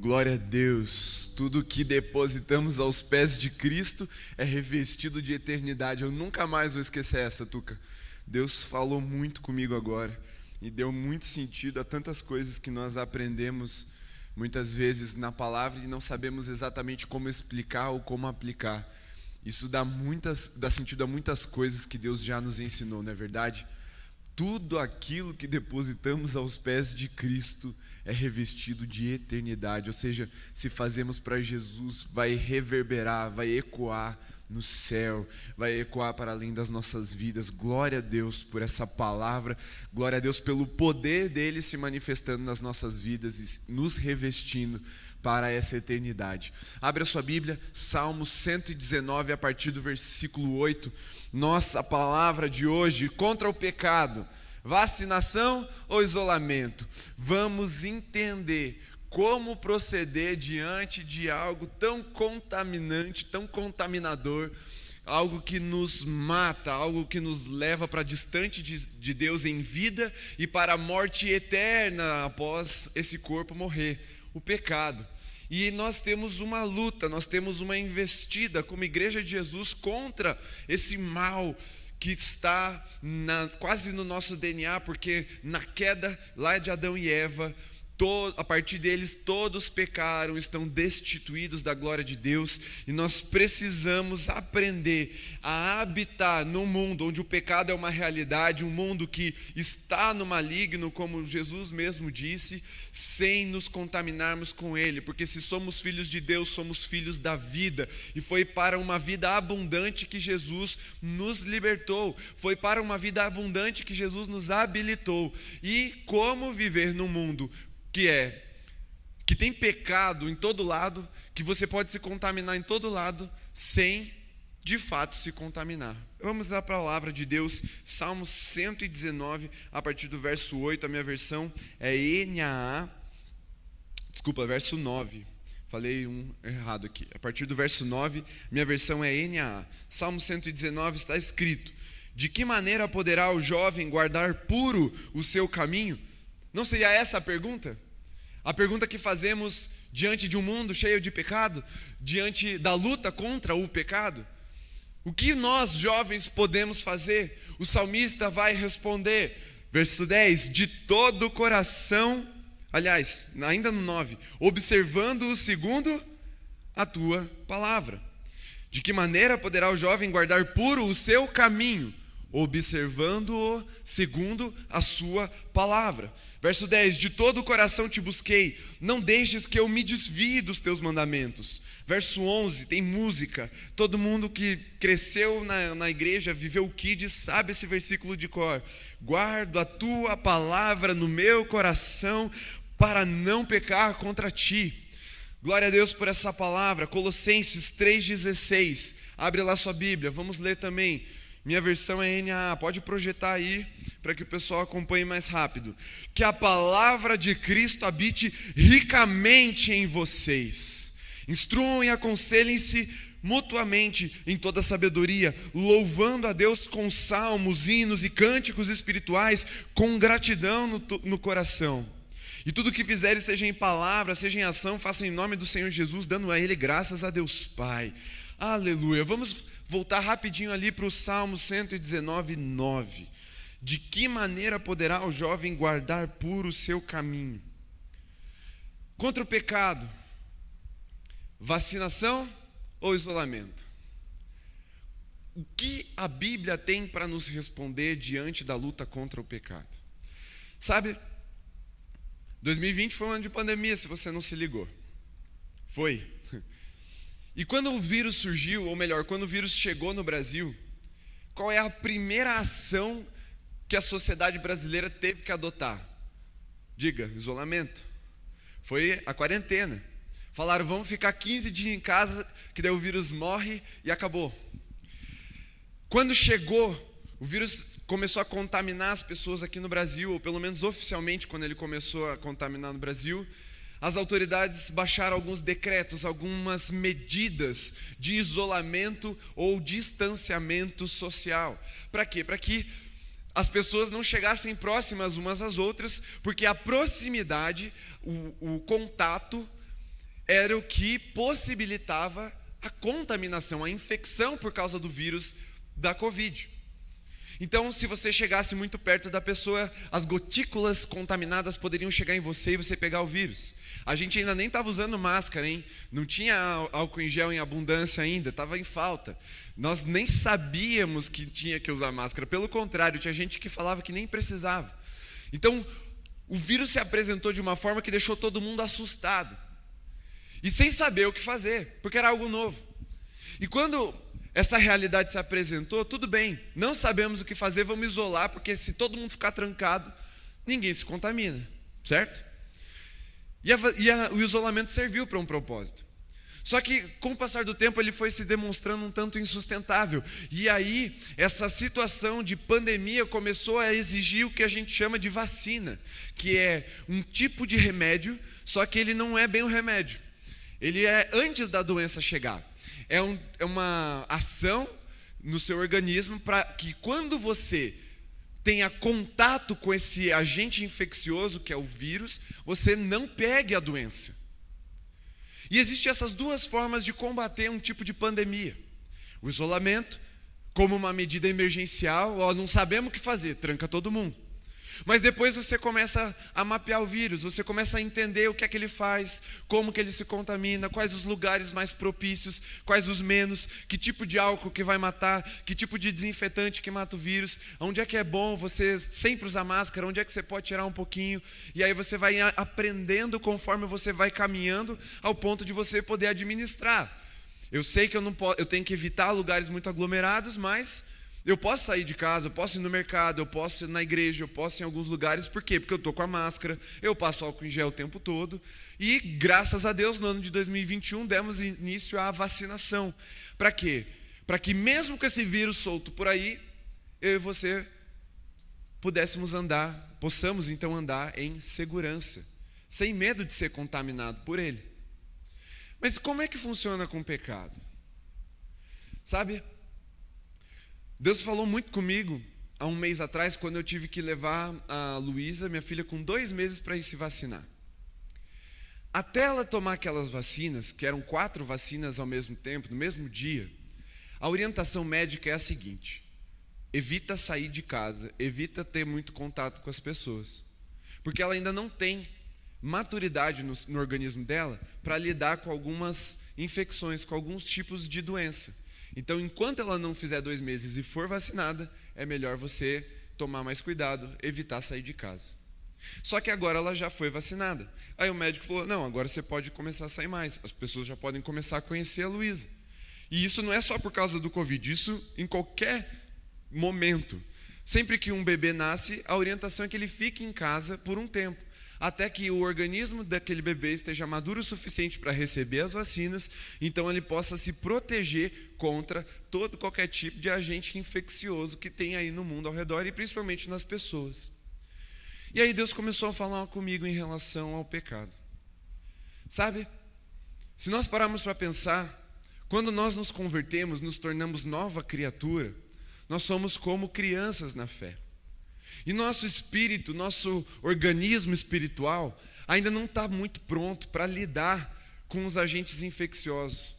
Glória a Deus. Tudo que depositamos aos pés de Cristo é revestido de eternidade. Eu nunca mais vou esquecer essa, Tuca. Deus falou muito comigo agora e deu muito sentido a tantas coisas que nós aprendemos muitas vezes na palavra e não sabemos exatamente como explicar ou como aplicar. Isso dá, muitas, dá sentido a muitas coisas que Deus já nos ensinou, não é verdade? Tudo aquilo que depositamos aos pés de Cristo é revestido de eternidade, ou seja, se fazemos para Jesus, vai reverberar, vai ecoar no céu, vai ecoar para além das nossas vidas. Glória a Deus por essa palavra, glória a Deus pelo poder dele se manifestando nas nossas vidas e nos revestindo para essa eternidade. Abra sua Bíblia, Salmo 119, a partir do versículo 8. Nossa palavra de hoje contra o pecado Vacinação ou isolamento? Vamos entender como proceder diante de algo tão contaminante, tão contaminador, algo que nos mata, algo que nos leva para distante de, de, Deus em vida e para a morte eterna após esse corpo morrer o pecado. E nós temos uma luta, nós temos uma investida como Igreja de Jesus contra esse mal que está na, quase no nosso DNA, porque na queda lá de Adão e Eva, a partir deles todos pecaram, estão destituídos da glória de Deus, e nós precisamos aprender a habitar num mundo onde o pecado é uma realidade, um mundo que está no maligno, como Jesus mesmo disse, sem nos contaminarmos com ele, porque se somos filhos de Deus, somos filhos da vida, e foi para uma vida abundante que Jesus nos libertou, foi para uma vida abundante que Jesus nos habilitou. E como viver no mundo que é que tem pecado em todo lado, que você pode se contaminar em todo lado sem de fato se contaminar. Vamos à palavra de Deus, Salmo 119, a partir do verso 8, a minha versão é NAA, desculpa, verso 9. Falei um errado aqui. A partir do verso 9, minha versão é NAA. Salmo 119 está escrito: De que maneira poderá o jovem guardar puro o seu caminho? Não seria essa a pergunta? A pergunta que fazemos diante de um mundo cheio de pecado, diante da luta contra o pecado? O que nós jovens podemos fazer? O salmista vai responder, verso 10: de todo o coração, aliás, ainda no 9, observando o segundo a tua palavra. De que maneira poderá o jovem guardar puro o seu caminho? Observando-o segundo a sua palavra. Verso 10: De todo o coração te busquei, não deixes que eu me desvie dos teus mandamentos. Verso 11: tem música. Todo mundo que cresceu na, na igreja, viveu o Kid, sabe esse versículo de cor. Guardo a tua palavra no meu coração para não pecar contra ti. Glória a Deus por essa palavra. Colossenses 3,16. Abre lá sua Bíblia, vamos ler também. Minha versão é NA, pode projetar aí para que o pessoal acompanhe mais rápido. Que a palavra de Cristo habite ricamente em vocês. Instruam e aconselhem-se mutuamente em toda sabedoria, louvando a Deus com salmos, hinos e cânticos espirituais, com gratidão no, no coração. E tudo que fizerem, seja em palavra, seja em ação, façam em nome do Senhor Jesus, dando a Ele graças a Deus Pai. Aleluia. Vamos voltar rapidinho ali para o Salmo 119, 9. De que maneira poderá o jovem guardar puro o seu caminho? Contra o pecado, vacinação ou isolamento? O que a Bíblia tem para nos responder diante da luta contra o pecado? Sabe, 2020 foi um ano de pandemia, se você não se ligou. Foi. E quando o vírus surgiu, ou melhor, quando o vírus chegou no Brasil, qual é a primeira ação que a sociedade brasileira teve que adotar? Diga, isolamento. Foi a quarentena. Falaram, vamos ficar 15 dias em casa, que daí o vírus morre e acabou. Quando chegou, o vírus começou a contaminar as pessoas aqui no Brasil, ou pelo menos oficialmente, quando ele começou a contaminar no Brasil, as autoridades baixaram alguns decretos, algumas medidas de isolamento ou distanciamento social. Para quê? Para que as pessoas não chegassem próximas umas às outras, porque a proximidade, o, o contato, era o que possibilitava a contaminação, a infecção por causa do vírus da Covid. Então, se você chegasse muito perto da pessoa, as gotículas contaminadas poderiam chegar em você e você pegar o vírus. A gente ainda nem estava usando máscara, hein? Não tinha álcool em gel em abundância ainda, estava em falta. Nós nem sabíamos que tinha que usar máscara. Pelo contrário, tinha gente que falava que nem precisava. Então, o vírus se apresentou de uma forma que deixou todo mundo assustado. E sem saber o que fazer, porque era algo novo. E quando essa realidade se apresentou, tudo bem, não sabemos o que fazer, vamos isolar, porque se todo mundo ficar trancado, ninguém se contamina, certo? E, a, e a, o isolamento serviu para um propósito. Só que, com o passar do tempo, ele foi se demonstrando um tanto insustentável. E aí, essa situação de pandemia começou a exigir o que a gente chama de vacina, que é um tipo de remédio, só que ele não é bem um remédio. Ele é antes da doença chegar é, um, é uma ação no seu organismo para que quando você tenha contato com esse agente infeccioso, que é o vírus, você não pegue a doença. E existem essas duas formas de combater um tipo de pandemia: o isolamento, como uma medida emergencial, ó, não sabemos o que fazer, tranca todo mundo. Mas depois você começa a mapear o vírus, você começa a entender o que é que ele faz, como que ele se contamina, quais os lugares mais propícios, quais os menos, que tipo de álcool que vai matar, que tipo de desinfetante que mata o vírus, onde é que é bom você sempre usar máscara, onde é que você pode tirar um pouquinho, e aí você vai aprendendo conforme você vai caminhando ao ponto de você poder administrar. Eu sei que eu não posso, eu tenho que evitar lugares muito aglomerados, mas eu posso sair de casa, eu posso ir no mercado, eu posso ir na igreja, eu posso ir em alguns lugares, por quê? Porque eu estou com a máscara, eu passo álcool em gel o tempo todo. E graças a Deus, no ano de 2021, demos início à vacinação. Para quê? Para que mesmo com esse vírus solto por aí, eu e você pudéssemos andar, possamos então andar em segurança, sem medo de ser contaminado por ele. Mas como é que funciona com o pecado? Sabe? Deus falou muito comigo há um mês atrás, quando eu tive que levar a Luísa, minha filha, com dois meses para ir se vacinar. Até ela tomar aquelas vacinas, que eram quatro vacinas ao mesmo tempo, no mesmo dia, a orientação médica é a seguinte: evita sair de casa, evita ter muito contato com as pessoas, porque ela ainda não tem maturidade no, no organismo dela para lidar com algumas infecções, com alguns tipos de doença. Então, enquanto ela não fizer dois meses e for vacinada, é melhor você tomar mais cuidado, evitar sair de casa. Só que agora ela já foi vacinada. Aí o médico falou: não, agora você pode começar a sair mais. As pessoas já podem começar a conhecer a Luísa. E isso não é só por causa do Covid, isso em qualquer momento. Sempre que um bebê nasce, a orientação é que ele fique em casa por um tempo até que o organismo daquele bebê esteja maduro o suficiente para receber as vacinas, então ele possa se proteger contra todo qualquer tipo de agente infeccioso que tem aí no mundo ao redor e principalmente nas pessoas. E aí Deus começou a falar comigo em relação ao pecado. Sabe? Se nós pararmos para pensar, quando nós nos convertemos, nos tornamos nova criatura, nós somos como crianças na fé. E nosso espírito, nosso organismo espiritual, ainda não está muito pronto para lidar com os agentes infecciosos.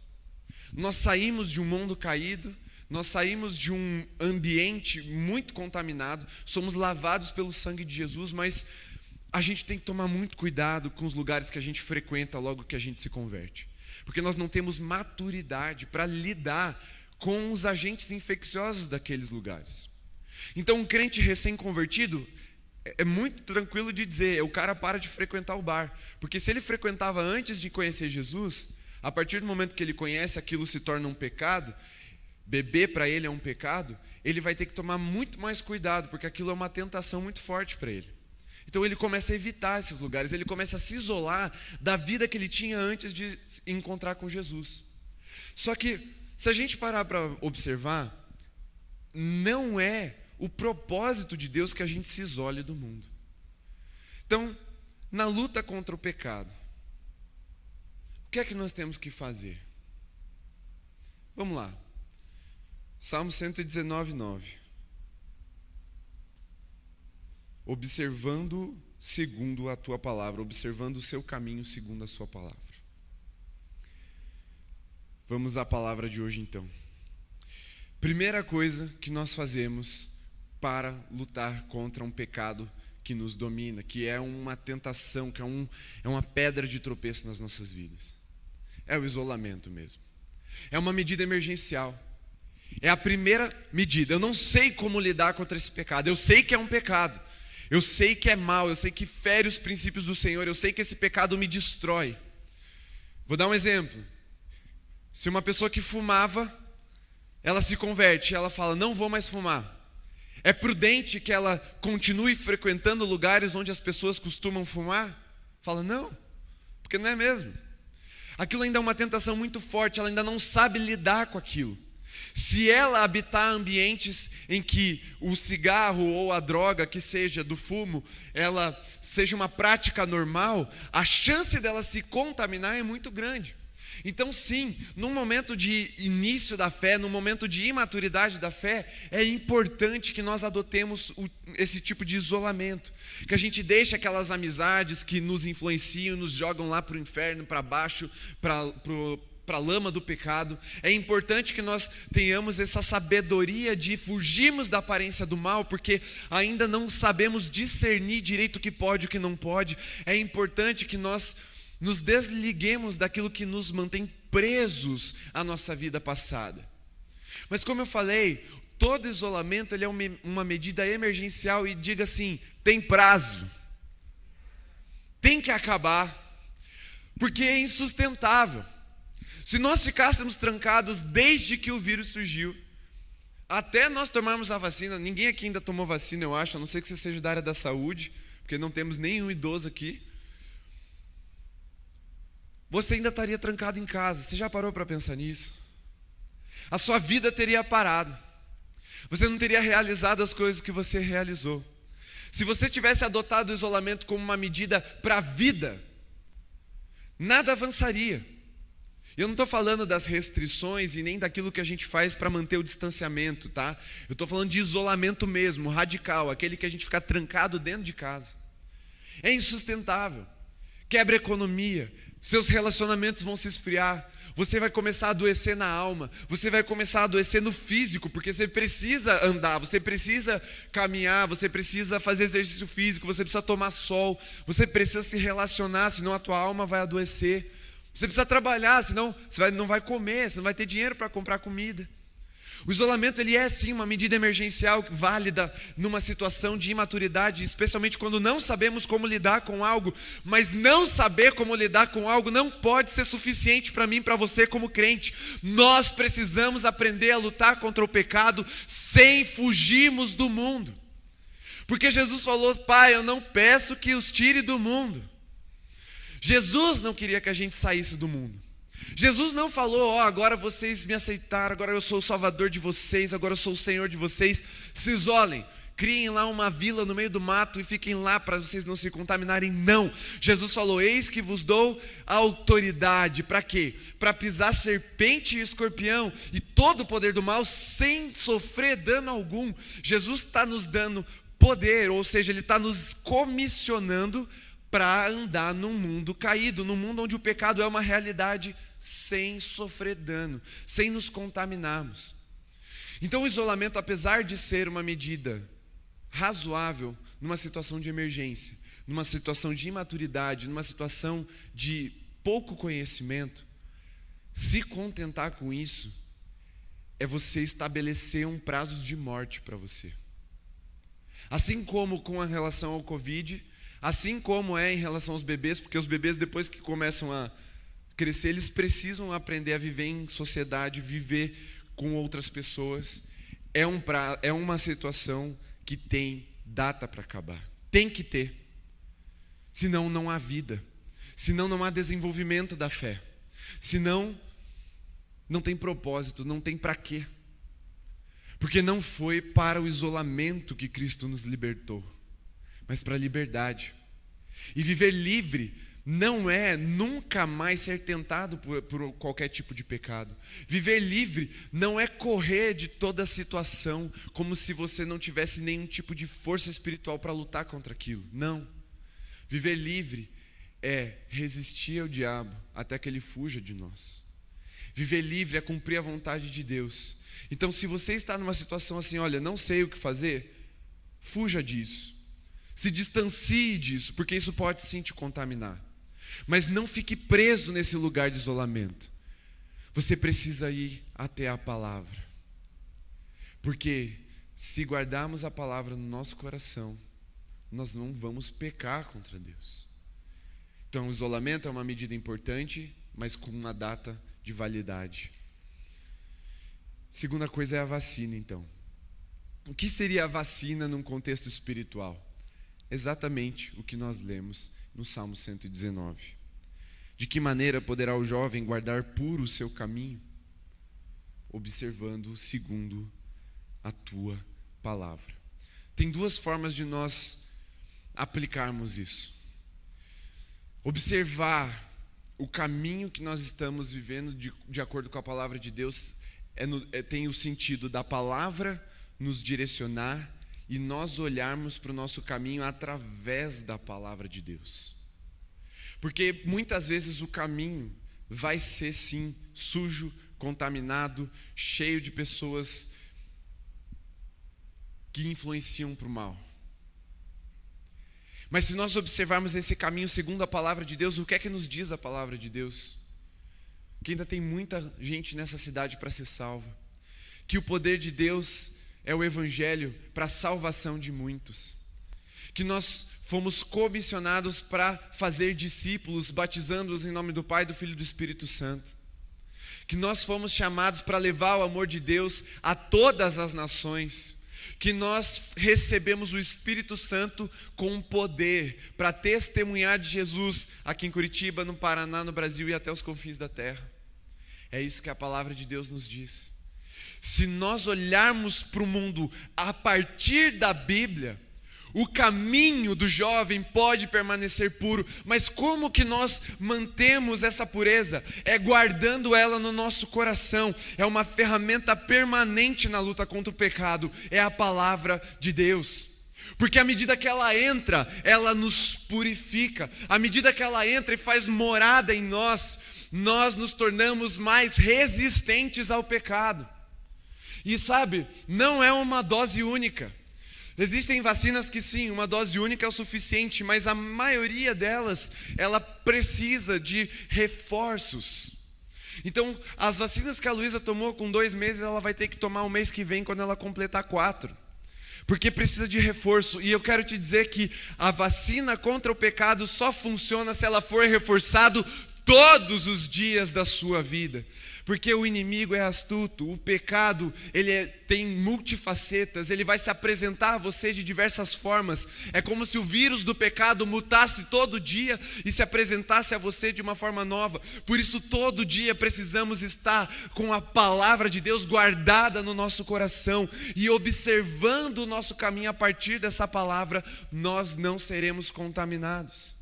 Nós saímos de um mundo caído, nós saímos de um ambiente muito contaminado, somos lavados pelo sangue de Jesus, mas a gente tem que tomar muito cuidado com os lugares que a gente frequenta logo que a gente se converte, porque nós não temos maturidade para lidar com os agentes infecciosos daqueles lugares. Então, um crente recém-convertido é muito tranquilo de dizer, o cara para de frequentar o bar, porque se ele frequentava antes de conhecer Jesus, a partir do momento que ele conhece, aquilo se torna um pecado, beber para ele é um pecado, ele vai ter que tomar muito mais cuidado, porque aquilo é uma tentação muito forte para ele. Então ele começa a evitar esses lugares, ele começa a se isolar da vida que ele tinha antes de encontrar com Jesus. Só que, se a gente parar para observar, não é o propósito de Deus que a gente se isole do mundo. Então, na luta contra o pecado, o que é que nós temos que fazer? Vamos lá. Salmo 119, 9. Observando segundo a tua palavra, observando o seu caminho segundo a sua palavra. Vamos à palavra de hoje então. Primeira coisa que nós fazemos para lutar contra um pecado que nos domina, que é uma tentação, que é, um, é uma pedra de tropeço nas nossas vidas. É o isolamento mesmo. É uma medida emergencial. É a primeira medida. Eu não sei como lidar contra esse pecado. Eu sei que é um pecado. Eu sei que é mal. Eu sei que fere os princípios do Senhor. Eu sei que esse pecado me destrói. Vou dar um exemplo. Se uma pessoa que fumava, ela se converte, ela fala: Não vou mais fumar. É prudente que ela continue frequentando lugares onde as pessoas costumam fumar? Fala: Não, porque não é mesmo. Aquilo ainda é uma tentação muito forte, ela ainda não sabe lidar com aquilo. Se ela habitar ambientes em que o cigarro ou a droga que seja do fumo, ela seja uma prática normal, a chance dela se contaminar é muito grande. Então, sim, no momento de início da fé, no momento de imaturidade da fé, é importante que nós adotemos esse tipo de isolamento, que a gente deixe aquelas amizades que nos influenciam, nos jogam lá para o inferno, para baixo, para para a lama do pecado. É importante que nós tenhamos essa sabedoria de fugirmos da aparência do mal, porque ainda não sabemos discernir direito o que pode e o que não pode. É importante que nós nos desliguemos daquilo que nos mantém presos à nossa vida passada. Mas como eu falei, todo isolamento ele é uma medida emergencial e diga assim, tem prazo. Tem que acabar, porque é insustentável. Se nós ficássemos trancados desde que o vírus surgiu, até nós tomarmos a vacina, ninguém aqui ainda tomou vacina, eu acho, a não ser que você seja da área da saúde, porque não temos nenhum idoso aqui você ainda estaria trancado em casa. Você já parou para pensar nisso? A sua vida teria parado. Você não teria realizado as coisas que você realizou. Se você tivesse adotado o isolamento como uma medida para a vida, nada avançaria. Eu não estou falando das restrições e nem daquilo que a gente faz para manter o distanciamento, tá? Eu estou falando de isolamento mesmo, radical, aquele que a gente fica trancado dentro de casa. É insustentável, quebra economia, seus relacionamentos vão se esfriar, você vai começar a adoecer na alma, você vai começar a adoecer no físico, porque você precisa andar, você precisa caminhar, você precisa fazer exercício físico, você precisa tomar sol, você precisa se relacionar, senão a tua alma vai adoecer. Você precisa trabalhar, senão você não vai comer, você não vai ter dinheiro para comprar comida. O isolamento ele é sim uma medida emergencial válida numa situação de imaturidade, especialmente quando não sabemos como lidar com algo, mas não saber como lidar com algo não pode ser suficiente para mim, para você como crente. Nós precisamos aprender a lutar contra o pecado sem fugirmos do mundo. Porque Jesus falou: "Pai, eu não peço que os tire do mundo". Jesus não queria que a gente saísse do mundo. Jesus não falou, ó, oh, agora vocês me aceitaram, agora eu sou o salvador de vocês, agora eu sou o Senhor de vocês. Se isolem, criem lá uma vila no meio do mato e fiquem lá para vocês não se contaminarem. Não. Jesus falou: Eis que vos dou autoridade. Para quê? Para pisar serpente e escorpião e todo o poder do mal sem sofrer dano algum. Jesus está nos dando poder, ou seja, Ele está nos comissionando para andar num mundo caído, num mundo onde o pecado é uma realidade sem sofrer dano, sem nos contaminarmos. Então, o isolamento, apesar de ser uma medida razoável numa situação de emergência, numa situação de imaturidade, numa situação de pouco conhecimento, se contentar com isso é você estabelecer um prazo de morte para você. Assim como com a relação ao Covid, assim como é em relação aos bebês, porque os bebês, depois que começam a crescer, eles precisam aprender a viver em sociedade, viver com outras pessoas. É, um pra, é uma situação que tem data para acabar. Tem que ter. Senão não há vida. Senão não há desenvolvimento da fé. Senão não tem propósito, não tem para quê. Porque não foi para o isolamento que Cristo nos libertou, mas para a liberdade. E viver livre não é nunca mais ser tentado por, por, qualquer tipo de pecado. Viver livre não é correr de toda situação como se você não tivesse nenhum tipo de força espiritual para lutar contra aquilo. Não. Viver livre é resistir ao diabo até que ele fuja de nós. Viver livre é cumprir a vontade de Deus. Então, se você está numa situação assim, olha, não sei o que fazer, fuja disso. Se distancie disso, porque isso pode sim te contaminar. Mas não fique preso nesse lugar de isolamento. Você precisa ir até a palavra. Porque se guardarmos a palavra no nosso coração, nós não vamos pecar contra Deus. Então, o isolamento é uma medida importante, mas com uma data de validade. Segunda coisa é a vacina, então. O que seria a vacina num contexto espiritual? Exatamente o que nós lemos no Salmo 119. De que maneira poderá o jovem guardar puro o seu caminho? Observando segundo a tua palavra. Tem duas formas de nós aplicarmos isso. Observar o caminho que nós estamos vivendo de, de acordo com a palavra de Deus é no, é, tem o sentido da palavra nos direcionar e nós olharmos para o nosso caminho através da palavra de Deus. Porque muitas vezes o caminho vai ser sim sujo, contaminado, cheio de pessoas que influenciam para o mal. Mas se nós observarmos esse caminho segundo a palavra de Deus, o que é que nos diz a palavra de Deus? Que ainda tem muita gente nessa cidade para ser salva. Que o poder de Deus é o evangelho para a salvação de muitos. Que nós fomos comissionados para fazer discípulos, batizando-os em nome do Pai, do Filho e do Espírito Santo. Que nós fomos chamados para levar o amor de Deus a todas as nações que nós recebemos o Espírito Santo com poder para testemunhar de Jesus aqui em Curitiba, no Paraná, no Brasil e até os confins da terra. É isso que a palavra de Deus nos diz. Se nós olharmos para o mundo a partir da Bíblia, o caminho do jovem pode permanecer puro, mas como que nós mantemos essa pureza? É guardando ela no nosso coração. É uma ferramenta permanente na luta contra o pecado, é a palavra de Deus. Porque à medida que ela entra, ela nos purifica. À medida que ela entra e faz morada em nós, nós nos tornamos mais resistentes ao pecado. E sabe, não é uma dose única. Existem vacinas que sim, uma dose única é o suficiente, mas a maioria delas, ela precisa de reforços. Então, as vacinas que a Luísa tomou com dois meses, ela vai ter que tomar o mês que vem quando ela completar quatro. Porque precisa de reforço. E eu quero te dizer que a vacina contra o pecado só funciona se ela for reforçado todos os dias da sua vida. Porque o inimigo é astuto, o pecado, ele é, tem multifacetas, ele vai se apresentar a você de diversas formas. É como se o vírus do pecado mutasse todo dia e se apresentasse a você de uma forma nova. Por isso, todo dia precisamos estar com a palavra de Deus guardada no nosso coração e observando o nosso caminho a partir dessa palavra, nós não seremos contaminados.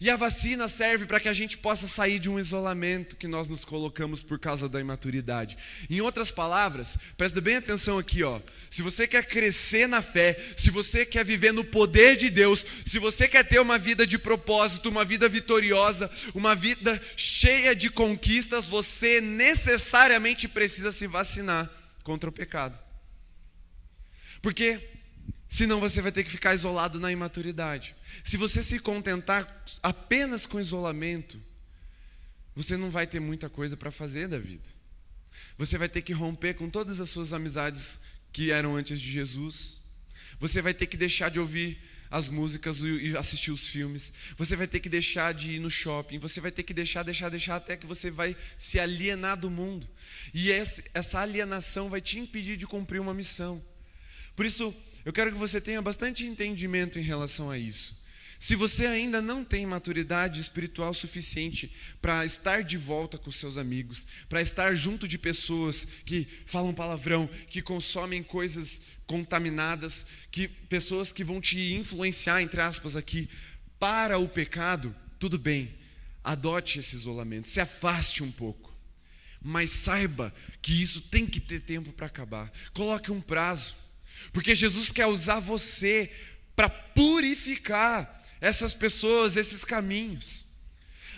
E a vacina serve para que a gente possa sair de um isolamento que nós nos colocamos por causa da imaturidade. Em outras palavras, presta bem atenção aqui, ó. Se você quer crescer na fé, se você quer viver no poder de Deus, se você quer ter uma vida de propósito, uma vida vitoriosa, uma vida cheia de conquistas, você necessariamente precisa se vacinar contra o pecado. Porque Senão você vai ter que ficar isolado na imaturidade. Se você se contentar apenas com isolamento, você não vai ter muita coisa para fazer da vida. Você vai ter que romper com todas as suas amizades que eram antes de Jesus. Você vai ter que deixar de ouvir as músicas e assistir os filmes. Você vai ter que deixar de ir no shopping. Você vai ter que deixar, deixar, deixar até que você vai se alienar do mundo. E essa alienação vai te impedir de cumprir uma missão. Por isso, eu quero que você tenha bastante entendimento em relação a isso. Se você ainda não tem maturidade espiritual suficiente para estar de volta com seus amigos, para estar junto de pessoas que falam palavrão, que consomem coisas contaminadas, que pessoas que vão te influenciar entre aspas aqui para o pecado, tudo bem. Adote esse isolamento, se afaste um pouco. Mas saiba que isso tem que ter tempo para acabar. Coloque um prazo. Porque Jesus quer usar você para purificar essas pessoas, esses caminhos.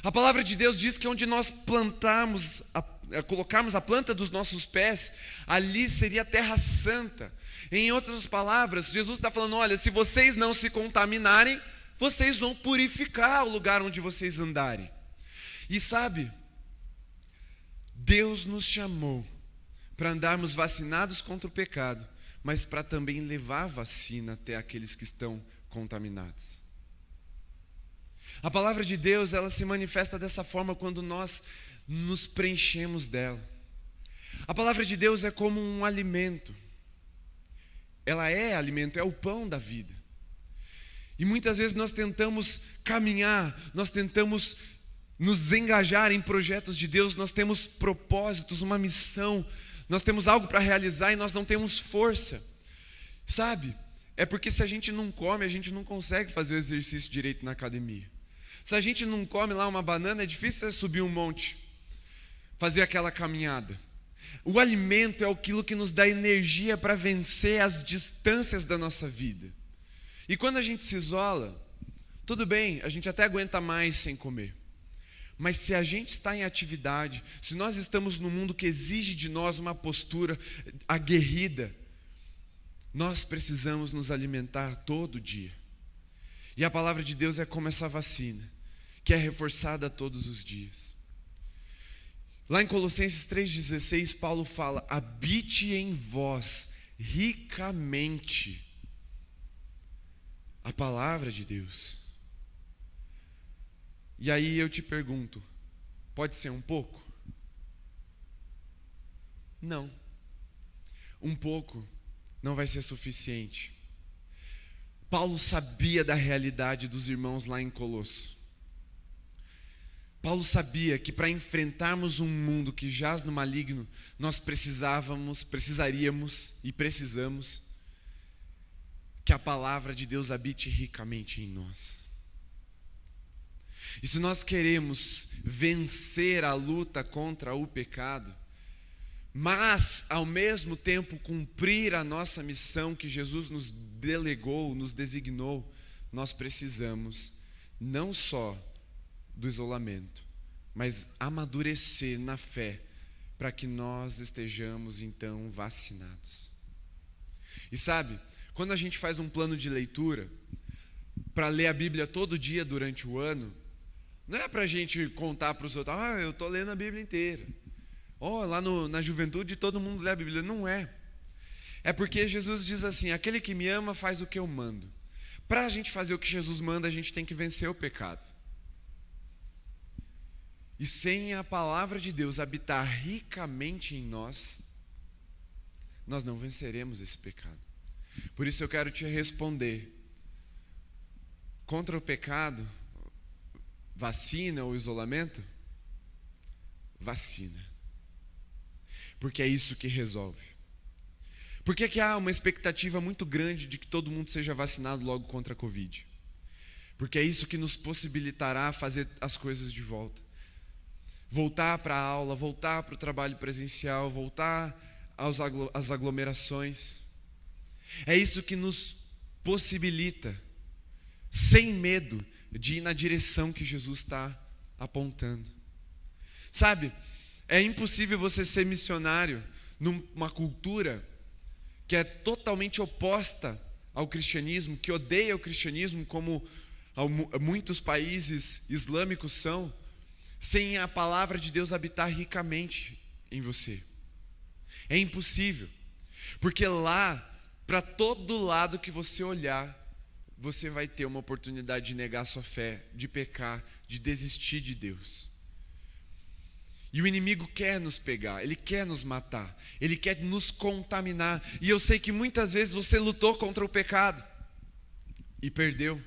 A palavra de Deus diz que onde nós plantarmos eh, colocarmos a planta dos nossos pés, ali seria a terra santa. Em outras palavras, Jesus está falando: olha, se vocês não se contaminarem, vocês vão purificar o lugar onde vocês andarem. E sabe, Deus nos chamou para andarmos vacinados contra o pecado, mas para também levar vacina até aqueles que estão contaminados. A palavra de Deus, ela se manifesta dessa forma quando nós nos preenchemos dela. A palavra de Deus é como um alimento. Ela é alimento, é o pão da vida. E muitas vezes nós tentamos caminhar, nós tentamos nos engajar em projetos de Deus, nós temos propósitos, uma missão, nós temos algo para realizar e nós não temos força. Sabe? É porque se a gente não come, a gente não consegue fazer o exercício direito na academia. Se a gente não come lá uma banana, é difícil subir um monte, fazer aquela caminhada. O alimento é aquilo que nos dá energia para vencer as distâncias da nossa vida. E quando a gente se isola, tudo bem, a gente até aguenta mais sem comer. Mas se a gente está em atividade, se nós estamos num mundo que exige de nós uma postura aguerrida, nós precisamos nos alimentar todo dia. E a palavra de Deus é como essa vacina que é reforçada todos os dias. Lá em Colossenses 3,16, Paulo fala: habite em vós ricamente a palavra de Deus. E aí eu te pergunto: pode ser um pouco? Não. Um pouco não vai ser suficiente. Paulo sabia da realidade dos irmãos lá em Colosso. Paulo sabia que para enfrentarmos um mundo que jaz no maligno, nós precisávamos, precisaríamos e precisamos que a palavra de Deus habite ricamente em nós. E se nós queremos vencer a luta contra o pecado, mas ao mesmo tempo cumprir a nossa missão que Jesus nos delegou, nos designou, nós precisamos não só do isolamento, mas amadurecer na fé para que nós estejamos então vacinados. E sabe, quando a gente faz um plano de leitura para ler a Bíblia todo dia durante o ano, não é para a gente contar para os outros, ah, eu estou lendo a Bíblia inteira. Oh, lá no, na juventude todo mundo lê a Bíblia. Não é. É porque Jesus diz assim: aquele que me ama faz o que eu mando. Para a gente fazer o que Jesus manda, a gente tem que vencer o pecado. E sem a palavra de Deus habitar ricamente em nós, nós não venceremos esse pecado. Por isso eu quero te responder. Contra o pecado, vacina ou isolamento? Vacina. Porque é isso que resolve. Por que, que há uma expectativa muito grande de que todo mundo seja vacinado logo contra a Covid? Porque é isso que nos possibilitará fazer as coisas de volta. Voltar para a aula, voltar para o trabalho presencial, voltar às aglomerações. É isso que nos possibilita, sem medo, de ir na direção que Jesus está apontando. Sabe, é impossível você ser missionário numa cultura que é totalmente oposta ao cristianismo, que odeia o cristianismo, como muitos países islâmicos são, sem a palavra de Deus habitar ricamente em você. É impossível, porque lá para todo lado que você olhar, você vai ter uma oportunidade de negar sua fé, de pecar, de desistir de Deus. E o inimigo quer nos pegar, ele quer nos matar, ele quer nos contaminar. E eu sei que muitas vezes você lutou contra o pecado e perdeu.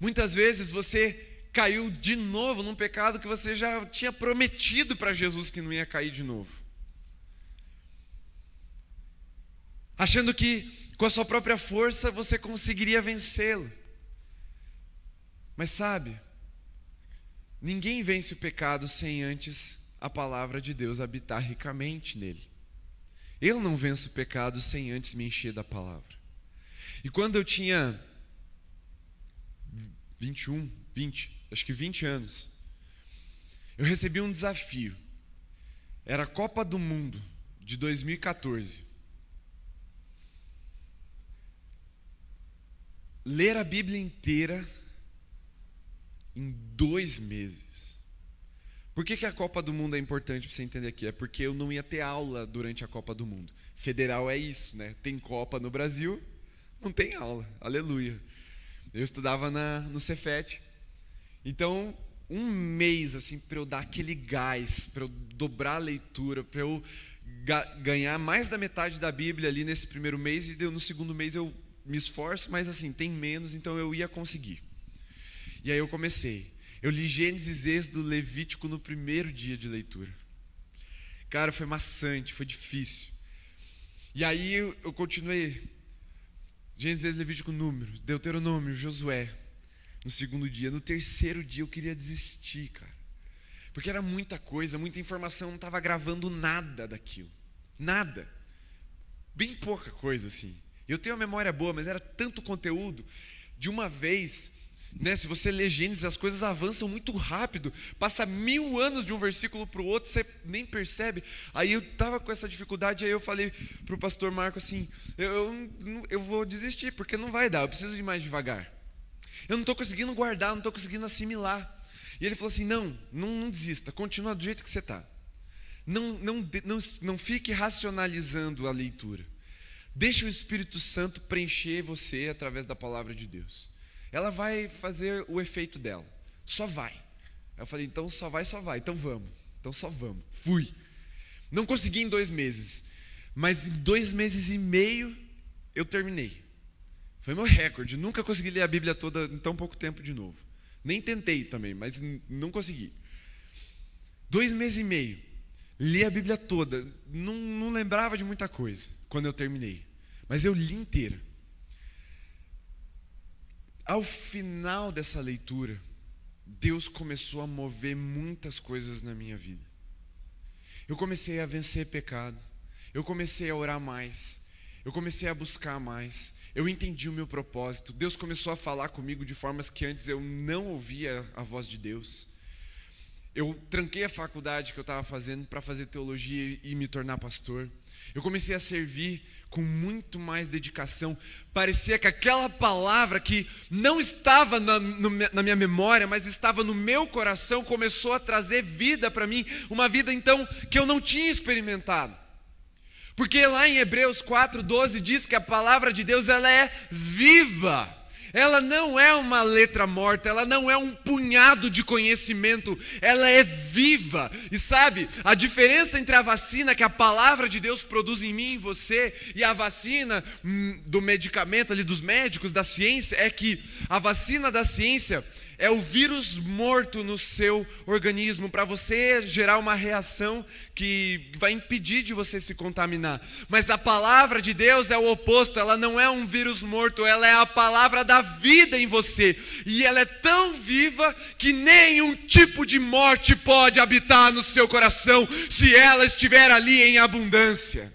Muitas vezes você caiu de novo num pecado que você já tinha prometido para Jesus que não ia cair de novo. achando que com a sua própria força você conseguiria vencê-lo. Mas sabe, ninguém vence o pecado sem antes a palavra de Deus habitar ricamente nele. Eu não venço o pecado sem antes me encher da palavra. E quando eu tinha 21, 20, acho que 20 anos, eu recebi um desafio Era a Copa do Mundo de 2014. Ler a Bíblia inteira em dois meses. Por que, que a Copa do Mundo é importante para você entender aqui? É porque eu não ia ter aula durante a Copa do Mundo. Federal é isso, né? Tem Copa no Brasil, não tem aula. Aleluia. Eu estudava na, no Cefet. Então, um mês assim para eu dar aquele gás, para eu dobrar a leitura, para eu ga ganhar mais da metade da Bíblia ali nesse primeiro mês e no segundo mês eu me esforço, mas assim, tem menos, então eu ia conseguir. E aí eu comecei. Eu li Gênesis, Êxodo, Levítico no primeiro dia de leitura. Cara, foi maçante, foi difícil. E aí eu, eu continuei. Gênesis, Levítico, Números, Deuteronômio, Josué. No segundo dia. No terceiro dia eu queria desistir, cara. Porque era muita coisa, muita informação, não estava gravando nada daquilo. Nada. Bem pouca coisa, assim. Eu tenho uma memória boa, mas era tanto conteúdo. De uma vez, né? Se você lê Gênesis, as coisas avançam muito rápido. Passa mil anos de um versículo para o outro, você nem percebe. Aí eu estava com essa dificuldade, aí eu falei para o pastor Marco assim: eu, eu, eu vou desistir, porque não vai dar, eu preciso ir mais devagar. Eu não estou conseguindo guardar, não estou conseguindo assimilar. E ele falou assim: não, não, não desista, continua do jeito que você está. Não, não, não, não fique racionalizando a leitura. Deixe o Espírito Santo preencher você através da palavra de Deus ela vai fazer o efeito dela. Só vai. Eu falei, então só vai, só vai. Então vamos. Então só vamos. Fui. Não consegui em dois meses. Mas em dois meses e meio eu terminei. Foi meu recorde. Nunca consegui ler a Bíblia toda em tão pouco tempo de novo. Nem tentei também, mas não consegui. Dois meses e meio. Li a Bíblia toda. Não, não lembrava de muita coisa quando eu terminei. Mas eu li inteira ao final dessa leitura, Deus começou a mover muitas coisas na minha vida. Eu comecei a vencer pecado, eu comecei a orar mais, eu comecei a buscar mais, eu entendi o meu propósito. Deus começou a falar comigo de formas que antes eu não ouvia a voz de Deus. Eu tranquei a faculdade que eu estava fazendo para fazer teologia e me tornar pastor. Eu comecei a servir com muito mais dedicação. Parecia que aquela palavra que não estava na, na, minha memória, mas estava no meu coração, começou a trazer vida para mim, uma vida então que eu não tinha experimentado. Porque lá em Hebreus 4:12 diz que a palavra de Deus ela é viva ela não é uma letra morta, ela não é um punhado de conhecimento, ela é viva. E sabe, a diferença entre a vacina que a palavra de Deus produz em mim e em você e a vacina hum, do medicamento ali dos médicos, da ciência, é que a vacina da ciência é o vírus morto no seu organismo para você gerar uma reação que vai impedir de você se contaminar. Mas a palavra de Deus é o oposto, ela não é um vírus morto, ela é a palavra da vida em você. E ela é tão viva que nenhum tipo de morte pode habitar no seu coração se ela estiver ali em abundância.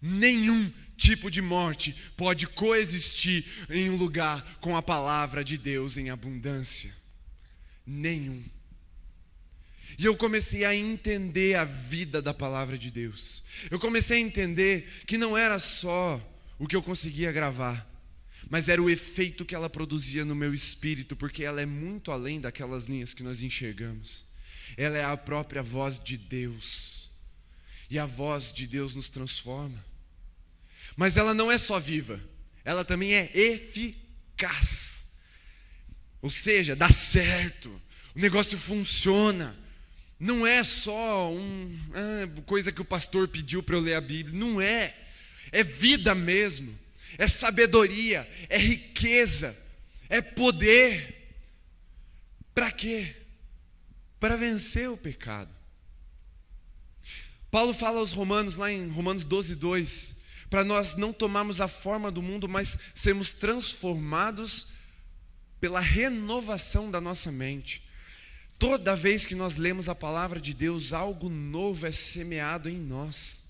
Nenhum tipo de morte pode coexistir em um lugar com a palavra de Deus em abundância. Nenhum. E eu comecei a entender a vida da palavra de Deus. Eu comecei a entender que não era só o que eu conseguia gravar, mas era o efeito que ela produzia no meu espírito, porque ela é muito além daquelas linhas que nós enxergamos. Ela é a própria voz de Deus. E a voz de Deus nos transforma. Mas ela não é só viva, ela também é eficaz. Ou seja, dá certo, o negócio funciona. Não é só um, ah, coisa que o pastor pediu para eu ler a Bíblia, não é. É vida mesmo, é sabedoria, é riqueza, é poder. Para quê? Para vencer o pecado. Paulo fala aos Romanos, lá em Romanos 12, 2, para nós não tomarmos a forma do mundo, mas sermos transformados pela renovação da nossa mente. Toda vez que nós lemos a palavra de Deus, algo novo é semeado em nós.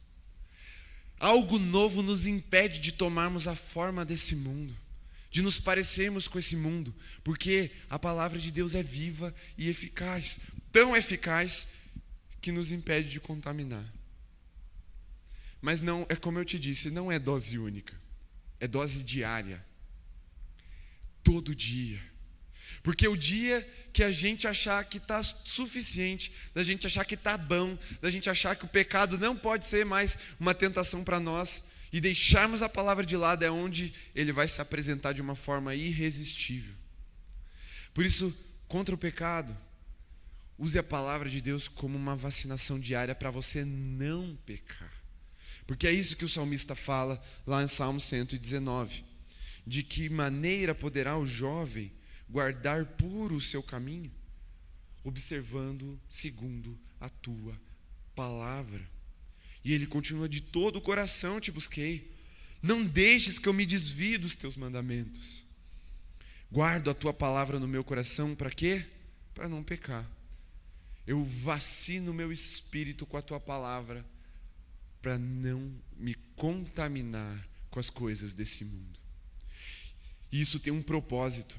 Algo novo nos impede de tomarmos a forma desse mundo, de nos parecermos com esse mundo, porque a palavra de Deus é viva e eficaz, tão eficaz que nos impede de contaminar. Mas não, é como eu te disse, não é dose única. É dose diária. Todo dia. Porque o dia que a gente achar que está suficiente, da gente achar que está bom, da gente achar que o pecado não pode ser mais uma tentação para nós e deixarmos a palavra de lado, é onde ele vai se apresentar de uma forma irresistível. Por isso, contra o pecado, use a palavra de Deus como uma vacinação diária para você não pecar. Porque é isso que o salmista fala lá em Salmo 119. De que maneira poderá o jovem guardar puro o seu caminho? Observando segundo a tua palavra. E ele continua: De todo o coração te busquei. Não deixes que eu me desvie dos teus mandamentos. Guardo a tua palavra no meu coração para quê? Para não pecar. Eu vacino meu espírito com a tua palavra para não me contaminar com as coisas desse mundo. E isso tem um propósito.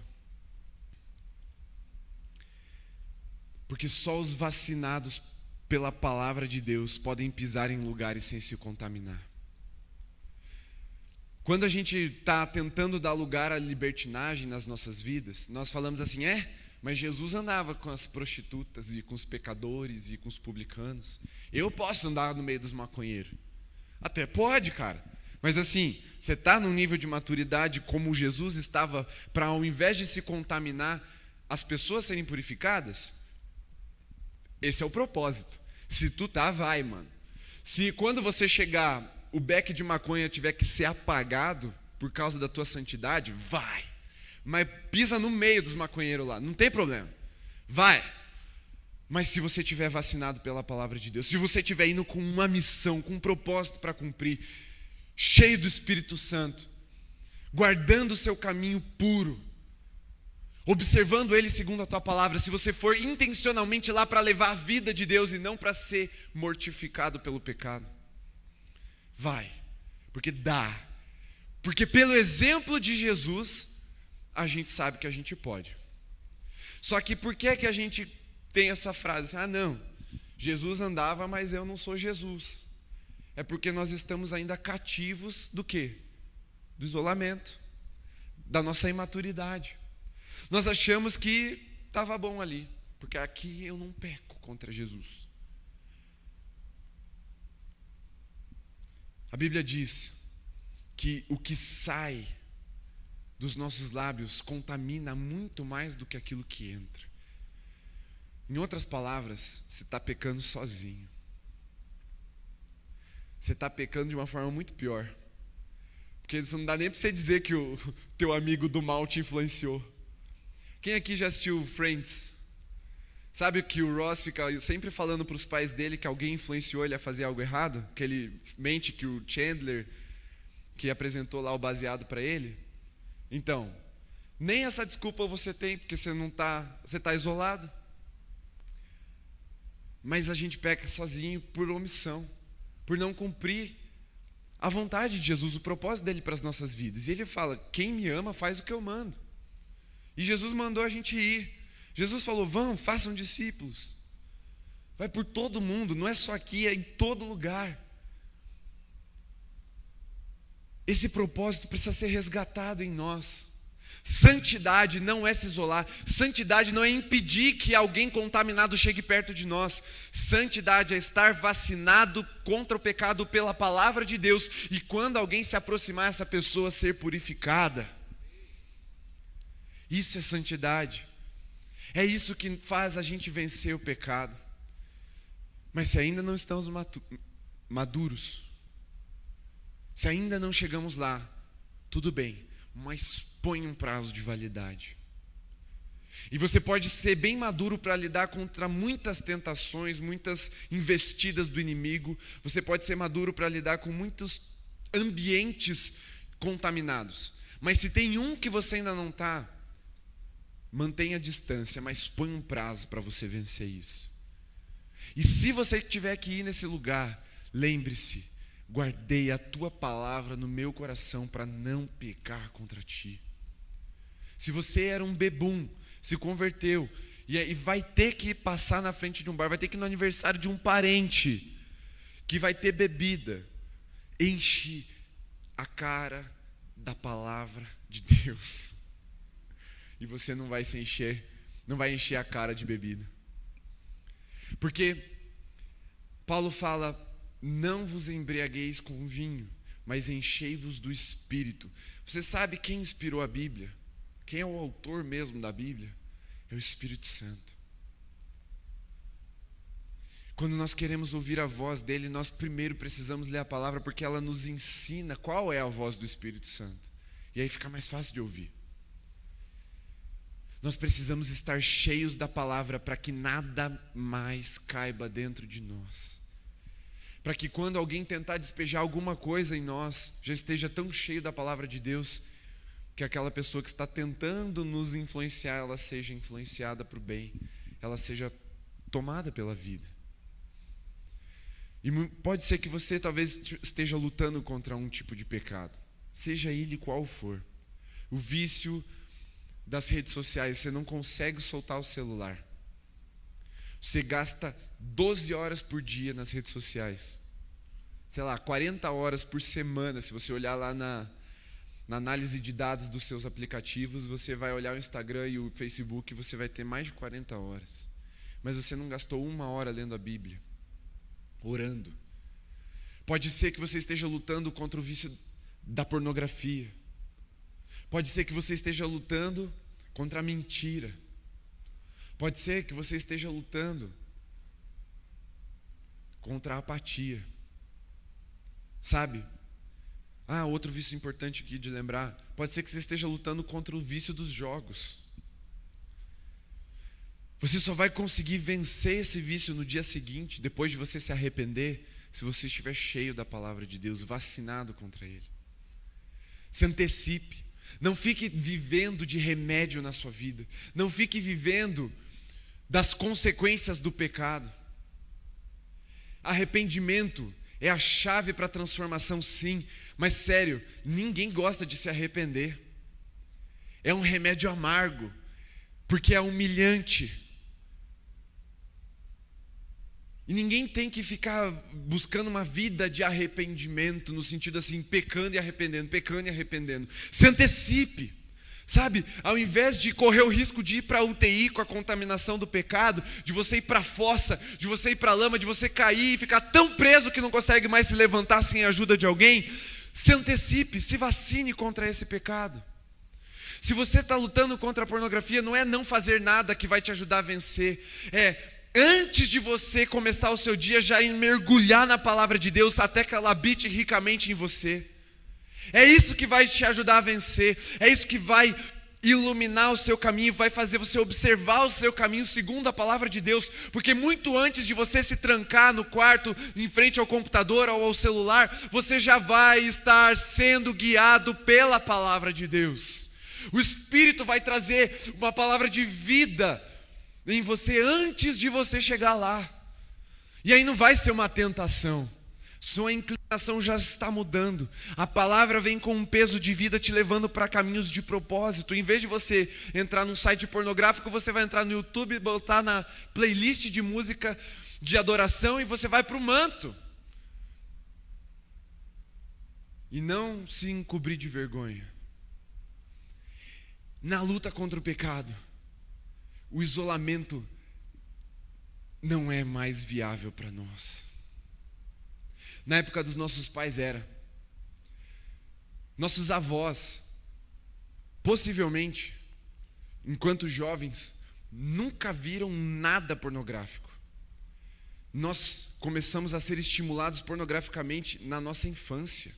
Porque só os vacinados pela palavra de Deus podem pisar em lugares sem se contaminar. Quando a gente está tentando dar lugar à libertinagem nas nossas vidas, nós falamos assim: é, mas Jesus andava com as prostitutas e com os pecadores e com os publicanos. Eu posso andar no meio dos maconheiros. Até pode, cara. Mas assim, você está num nível de maturidade como Jesus estava, para ao invés de se contaminar, as pessoas serem purificadas? Esse é o propósito. Se tu tá, vai, mano. Se quando você chegar, o beck de maconha tiver que ser apagado por causa da tua santidade, vai mas pisa no meio dos maconheiros lá, não tem problema. Vai. Mas se você tiver vacinado pela palavra de Deus, se você estiver indo com uma missão, com um propósito para cumprir, cheio do Espírito Santo, guardando o seu caminho puro, observando ele segundo a tua palavra, se você for intencionalmente lá para levar a vida de Deus e não para ser mortificado pelo pecado, vai, porque dá, porque pelo exemplo de Jesus, a gente sabe que a gente pode. Só que por que, que a gente tem essa frase? Ah, não, Jesus andava, mas eu não sou Jesus. É porque nós estamos ainda cativos do quê? Do isolamento, da nossa imaturidade. Nós achamos que estava bom ali, porque aqui eu não peco contra Jesus. A Bíblia diz que o que sai dos nossos lábios contamina muito mais do que aquilo que entra. Em outras palavras, você está pecando sozinho. Você está pecando de uma forma muito pior. Porque isso não dá nem para você dizer que o teu amigo do mal te influenciou. Quem aqui já assistiu Friends? Sabe que o Ross fica sempre falando para os pais dele que alguém influenciou ele a fazer algo errado? Que ele mente que o Chandler, que apresentou lá o baseado para ele, então, nem essa desculpa você tem, porque você não está, você está isolado. Mas a gente peca sozinho por omissão, por não cumprir a vontade de Jesus, o propósito dele para as nossas vidas. E ele fala: quem me ama faz o que eu mando. E Jesus mandou a gente ir. Jesus falou: vão, façam discípulos. Vai por todo mundo, não é só aqui, é em todo lugar. Esse propósito precisa ser resgatado em nós. Santidade não é se isolar, santidade não é impedir que alguém contaminado chegue perto de nós. Santidade é estar vacinado contra o pecado pela palavra de Deus e quando alguém se aproximar, essa pessoa ser purificada. Isso é santidade. É isso que faz a gente vencer o pecado. Mas se ainda não estamos maduros, se ainda não chegamos lá, tudo bem, mas põe um prazo de validade. E você pode ser bem maduro para lidar contra muitas tentações, muitas investidas do inimigo. Você pode ser maduro para lidar com muitos ambientes contaminados. Mas se tem um que você ainda não está, mantenha a distância, mas põe um prazo para você vencer isso. E se você tiver que ir nesse lugar, lembre-se, guardei a tua palavra no meu coração para não pecar contra ti. Se você era um bebum, se converteu E vai ter que passar na frente de um bar, vai ter que ir no aniversário de um parente, que vai ter bebida. Enche a cara da palavra de Deus. E você não vai se encher, não vai encher a cara de bebida. Porque Paulo fala: não vos embriagueis com vinho, mas enchei-vos do espírito. Você sabe quem inspirou a Bíblia? Quem é o autor mesmo da Bíblia? É o Espírito Santo. Quando nós queremos ouvir a voz dele, nós primeiro precisamos ler a palavra porque ela nos ensina qual é a voz do Espírito Santo. E aí fica mais fácil de ouvir. Nós precisamos estar cheios da palavra para que nada mais caiba dentro de nós. Para que quando alguém tentar despejar alguma coisa em nós, já esteja tão cheio da palavra de Deus, que aquela pessoa que está tentando nos influenciar, ela seja influenciada para o bem, ela seja tomada pela vida. E pode ser que você talvez esteja lutando contra um tipo de pecado, seja ele qual for. O vício das redes sociais, você não consegue soltar o celular. Você gasta 12 horas por dia nas redes sociais. Sei lá, 40 horas por semana, se você olhar lá na, na análise de dados dos seus aplicativos, você vai olhar o Instagram e o Facebook e você vai ter mais de 40 horas. Mas você não gastou uma hora lendo a Bíblia, orando. Pode ser que você esteja lutando contra o vício da pornografia. Pode ser que você esteja lutando contra a mentira. Pode ser que você esteja lutando contra a apatia. Sabe? Ah, outro vício importante aqui de lembrar. Pode ser que você esteja lutando contra o vício dos jogos. Você só vai conseguir vencer esse vício no dia seguinte, depois de você se arrepender, se você estiver cheio da palavra de Deus, vacinado contra ele. Se antecipe. Não fique vivendo de remédio na sua vida. Não fique vivendo das consequências do pecado. Arrependimento é a chave para a transformação, sim, mas sério, ninguém gosta de se arrepender. É um remédio amargo, porque é humilhante. E ninguém tem que ficar buscando uma vida de arrependimento, no sentido assim, pecando e arrependendo, pecando e arrependendo. Se antecipe. Sabe, ao invés de correr o risco de ir para a UTI com a contaminação do pecado, de você ir para a fossa, de você ir para a lama, de você cair e ficar tão preso que não consegue mais se levantar sem a ajuda de alguém, se antecipe, se vacine contra esse pecado. Se você está lutando contra a pornografia, não é não fazer nada que vai te ajudar a vencer, é antes de você começar o seu dia, já mergulhar na palavra de Deus até que ela habite ricamente em você. É isso que vai te ajudar a vencer, é isso que vai iluminar o seu caminho, vai fazer você observar o seu caminho segundo a palavra de Deus, porque muito antes de você se trancar no quarto, em frente ao computador ou ao celular, você já vai estar sendo guiado pela palavra de Deus. O Espírito vai trazer uma palavra de vida em você antes de você chegar lá. E aí não vai ser uma tentação. Sua inclinação já está mudando. A palavra vem com um peso de vida te levando para caminhos de propósito. Em vez de você entrar num site pornográfico, você vai entrar no YouTube, botar na playlist de música de adoração e você vai para o manto. E não se encobrir de vergonha. Na luta contra o pecado, o isolamento não é mais viável para nós. Na época dos nossos pais era. Nossos avós, possivelmente, enquanto jovens, nunca viram nada pornográfico. Nós começamos a ser estimulados pornograficamente na nossa infância,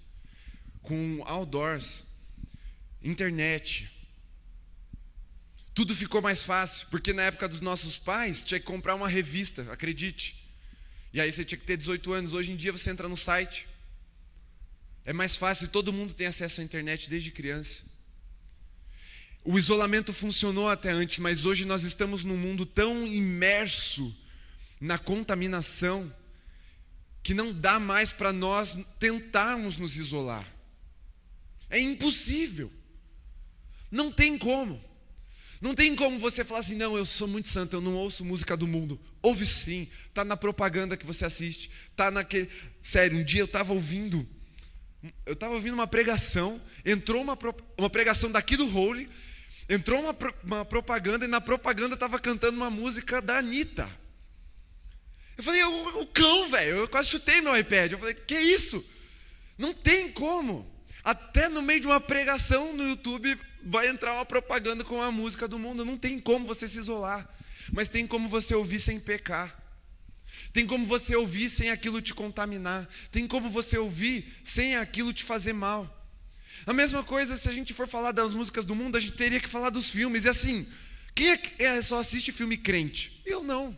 com outdoors, internet, tudo ficou mais fácil, porque na época dos nossos pais tinha que comprar uma revista, acredite. E aí você tinha que ter 18 anos. Hoje em dia você entra no site. É mais fácil, todo mundo tem acesso à internet desde criança. O isolamento funcionou até antes, mas hoje nós estamos num mundo tão imerso na contaminação que não dá mais para nós tentarmos nos isolar. É impossível. Não tem como. Não tem como você falar assim, não, eu sou muito santo, eu não ouço música do mundo. Ouve sim, tá na propaganda que você assiste, tá naquele. Sério, um dia eu estava ouvindo, eu estava ouvindo uma pregação, entrou uma, uma pregação daqui do Holy, entrou uma, uma propaganda e na propaganda estava cantando uma música da Anitta. Eu falei, o, o cão, velho, eu quase chutei meu iPad. Eu falei, que isso? Não tem como. Até no meio de uma pregação no YouTube vai entrar uma propaganda com a música do mundo. Não tem como você se isolar. Mas tem como você ouvir sem pecar. Tem como você ouvir sem aquilo te contaminar. Tem como você ouvir sem aquilo te fazer mal. A mesma coisa se a gente for falar das músicas do mundo, a gente teria que falar dos filmes. E assim, quem é é, só assiste filme crente? Eu não.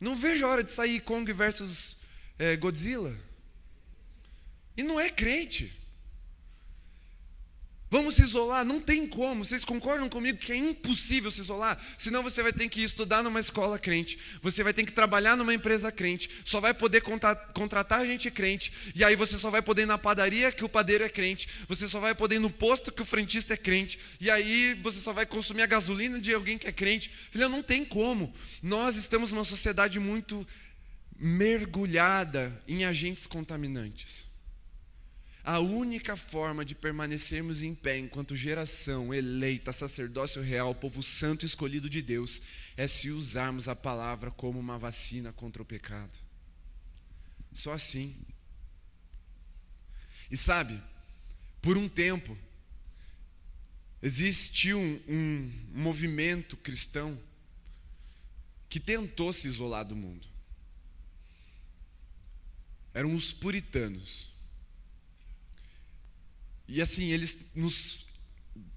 Não vejo a hora de sair Kong versus é, Godzilla. E não é crente. Vamos se isolar? Não tem como. Vocês concordam comigo que é impossível se isolar? Senão você vai ter que estudar numa escola crente, você vai ter que trabalhar numa empresa crente, só vai poder contratar gente crente, e aí você só vai poder ir na padaria que o padeiro é crente, você só vai poder ir no posto que o frentista é crente, e aí você só vai consumir a gasolina de alguém que é crente. Filho, não tem como. Nós estamos numa sociedade muito mergulhada em agentes contaminantes. A única forma de permanecermos em pé enquanto geração eleita, sacerdócio real, povo santo escolhido de Deus, é se usarmos a palavra como uma vacina contra o pecado. Só assim. E sabe, por um tempo, existiu um, um movimento cristão que tentou se isolar do mundo. Eram os puritanos. E assim, eles nos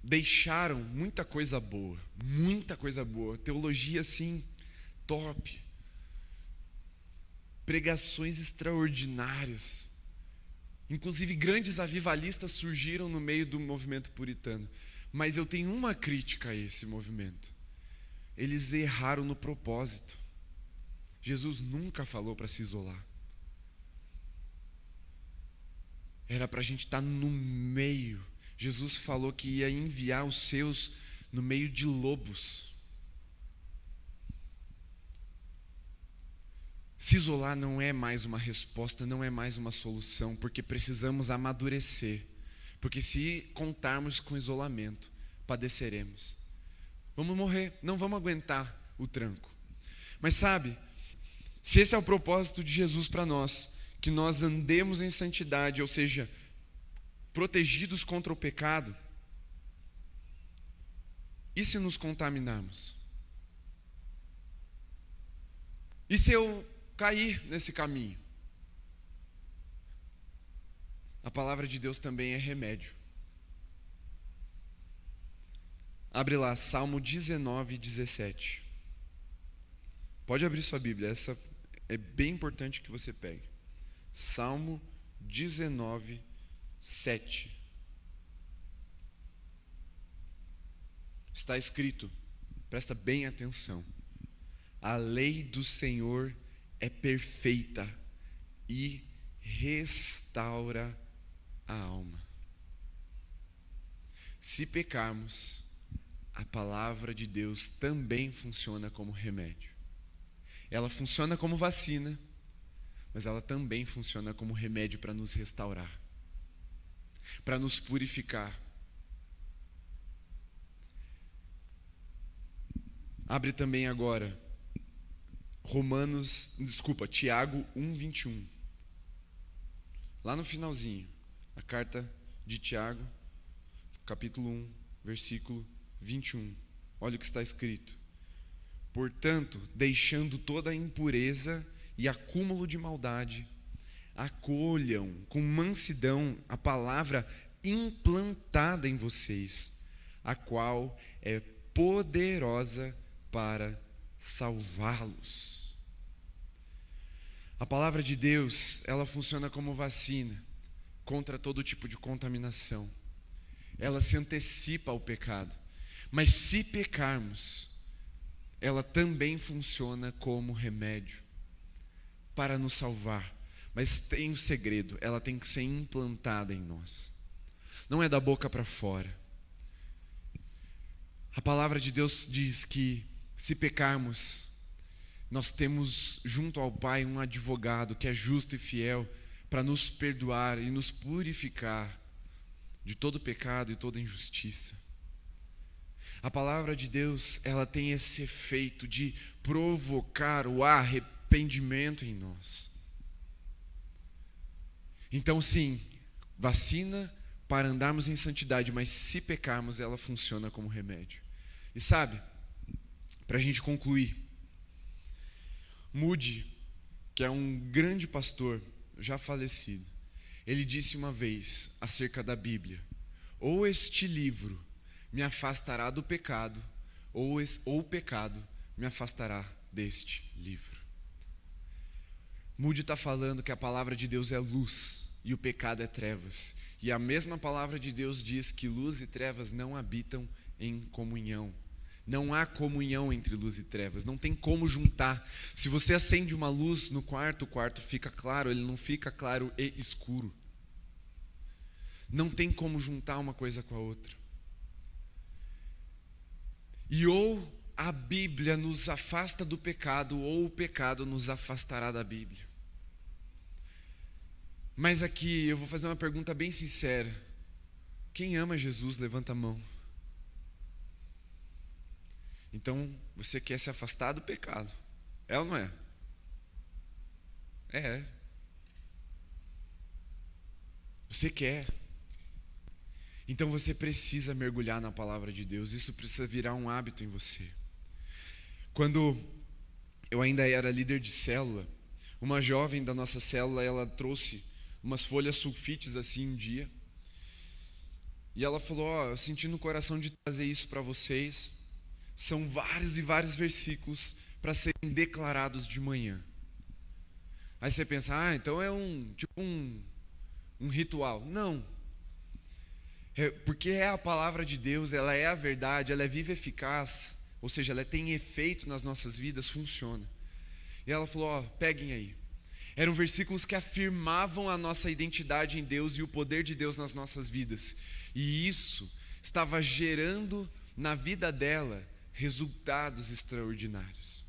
deixaram muita coisa boa, muita coisa boa. Teologia assim, top. Pregações extraordinárias. Inclusive, grandes avivalistas surgiram no meio do movimento puritano. Mas eu tenho uma crítica a esse movimento. Eles erraram no propósito. Jesus nunca falou para se isolar. Era para a gente estar tá no meio. Jesus falou que ia enviar os seus no meio de lobos. Se isolar não é mais uma resposta, não é mais uma solução, porque precisamos amadurecer. Porque se contarmos com isolamento, padeceremos. Vamos morrer, não vamos aguentar o tranco. Mas sabe, se esse é o propósito de Jesus para nós, que nós andemos em santidade, ou seja, protegidos contra o pecado, e se nos contaminarmos? E se eu cair nesse caminho? A palavra de Deus também é remédio. Abre lá, Salmo 19, 17. Pode abrir sua Bíblia, essa é bem importante que você pegue. Salmo 19, 7. Está escrito, presta bem atenção: a lei do Senhor é perfeita e restaura a alma. Se pecarmos, a palavra de Deus também funciona como remédio. Ela funciona como vacina mas ela também funciona como remédio para nos restaurar, para nos purificar. Abre também agora Romanos, desculpa, Tiago 1:21. Lá no finalzinho, a carta de Tiago, capítulo 1, versículo 21. Olha o que está escrito. Portanto, deixando toda a impureza e acúmulo de maldade, acolham com mansidão a palavra implantada em vocês, a qual é poderosa para salvá-los. A palavra de Deus, ela funciona como vacina contra todo tipo de contaminação. Ela se antecipa ao pecado. Mas se pecarmos, ela também funciona como remédio para nos salvar. Mas tem um segredo, ela tem que ser implantada em nós. Não é da boca para fora. A palavra de Deus diz que se pecarmos, nós temos junto ao Pai um advogado que é justo e fiel para nos perdoar e nos purificar de todo pecado e toda injustiça. A palavra de Deus, ela tem esse efeito de provocar o arrependimento em nós. Então, sim, vacina para andarmos em santidade, mas se pecarmos, ela funciona como remédio. E sabe, para a gente concluir, Moody, que é um grande pastor, já falecido, ele disse uma vez acerca da Bíblia: ou este livro me afastará do pecado, ou, ou o pecado me afastará deste livro. Moody está falando que a palavra de Deus é luz e o pecado é trevas. E a mesma palavra de Deus diz que luz e trevas não habitam em comunhão. Não há comunhão entre luz e trevas, não tem como juntar. Se você acende uma luz no quarto, o quarto fica claro, ele não fica claro e escuro. Não tem como juntar uma coisa com a outra. E ou a Bíblia nos afasta do pecado, ou o pecado nos afastará da Bíblia. Mas aqui eu vou fazer uma pergunta bem sincera. Quem ama Jesus, levanta a mão. Então, você quer se afastar do pecado. É ou não é? É. Você quer. Então você precisa mergulhar na palavra de Deus. Isso precisa virar um hábito em você. Quando eu ainda era líder de célula, uma jovem da nossa célula, ela trouxe umas folhas sulfites assim um dia. E ela falou: Ó, oh, eu senti no coração de trazer isso para vocês são vários e vários versículos para serem declarados de manhã. Aí você pensa, ah, então é um tipo um, um ritual. Não. É, porque é a palavra de Deus, ela é a verdade, ela é viva e eficaz, ou seja, ela tem efeito nas nossas vidas, funciona. E ela falou: ó, peguem aí. Eram versículos que afirmavam a nossa identidade em Deus e o poder de Deus nas nossas vidas. E isso estava gerando na vida dela resultados extraordinários.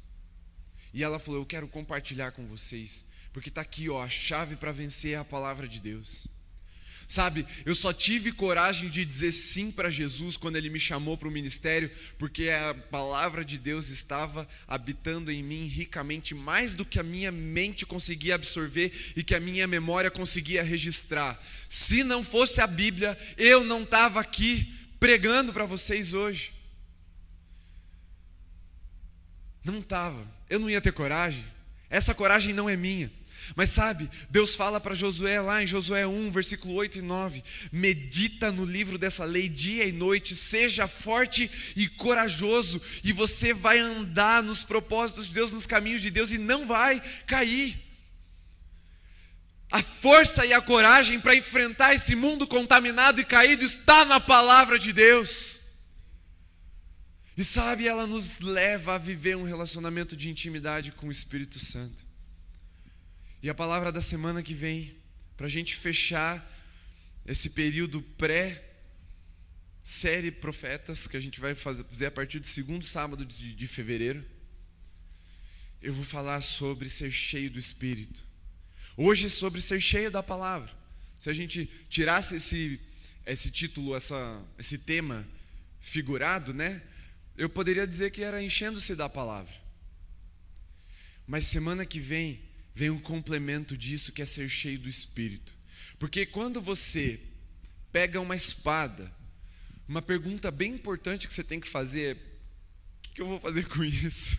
E ela falou: Eu quero compartilhar com vocês, porque está aqui ó, a chave para vencer a palavra de Deus. Sabe, eu só tive coragem de dizer sim para Jesus quando ele me chamou para o ministério, porque a palavra de Deus estava habitando em mim ricamente, mais do que a minha mente conseguia absorver e que a minha memória conseguia registrar. Se não fosse a Bíblia, eu não estava aqui pregando para vocês hoje. Não estava. Eu não ia ter coragem. Essa coragem não é minha. Mas sabe, Deus fala para Josué lá em Josué 1, versículo 8 e 9: medita no livro dessa lei dia e noite, seja forte e corajoso, e você vai andar nos propósitos de Deus, nos caminhos de Deus, e não vai cair. A força e a coragem para enfrentar esse mundo contaminado e caído está na palavra de Deus. E sabe, ela nos leva a viver um relacionamento de intimidade com o Espírito Santo. E a palavra da semana que vem, para a gente fechar esse período pré-série Profetas, que a gente vai fazer a partir do segundo sábado de, fevereiro, eu vou falar sobre ser cheio do Espírito. Hoje é sobre ser cheio da palavra. Se a gente tirasse esse, esse título, essa, esse tema figurado, né? eu poderia dizer que era enchendo-se da palavra. Mas semana que vem, vem um complemento disso que é ser cheio do Espírito. Porque quando você pega uma espada, uma pergunta bem importante que você tem que fazer é: o que eu vou fazer com isso?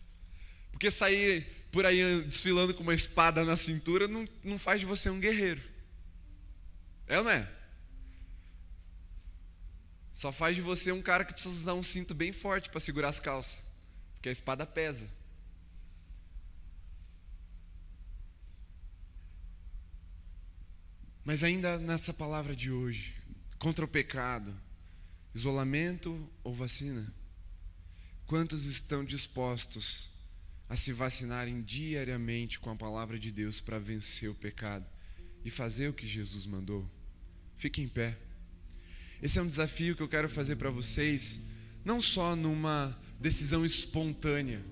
Porque sair por aí desfilando com uma espada na cintura não, não faz de você um guerreiro. É ou não é? Só faz de você um cara que precisa usar um cinto bem forte para segurar as calças, porque a espada pesa. Mas ainda nessa palavra de hoje, contra o pecado, isolamento ou vacina? Quantos estão dispostos a se vacinarem diariamente com a palavra de Deus para vencer o pecado e fazer o que Jesus mandou? Fique em pé. Esse é um desafio que eu quero fazer para vocês não só numa decisão espontânea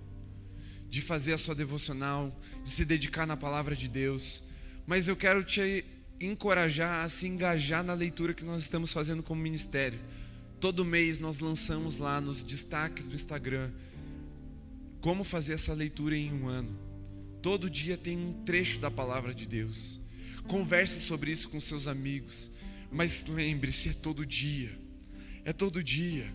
de fazer a sua devocional, de se dedicar na palavra de Deus, mas eu quero te encorajar a se engajar na leitura que nós estamos fazendo como ministério. Todo mês nós lançamos lá nos destaques do Instagram como fazer essa leitura em um ano. Todo dia tem um trecho da palavra de Deus. Converse sobre isso com seus amigos, mas lembre-se, é todo dia. É todo dia.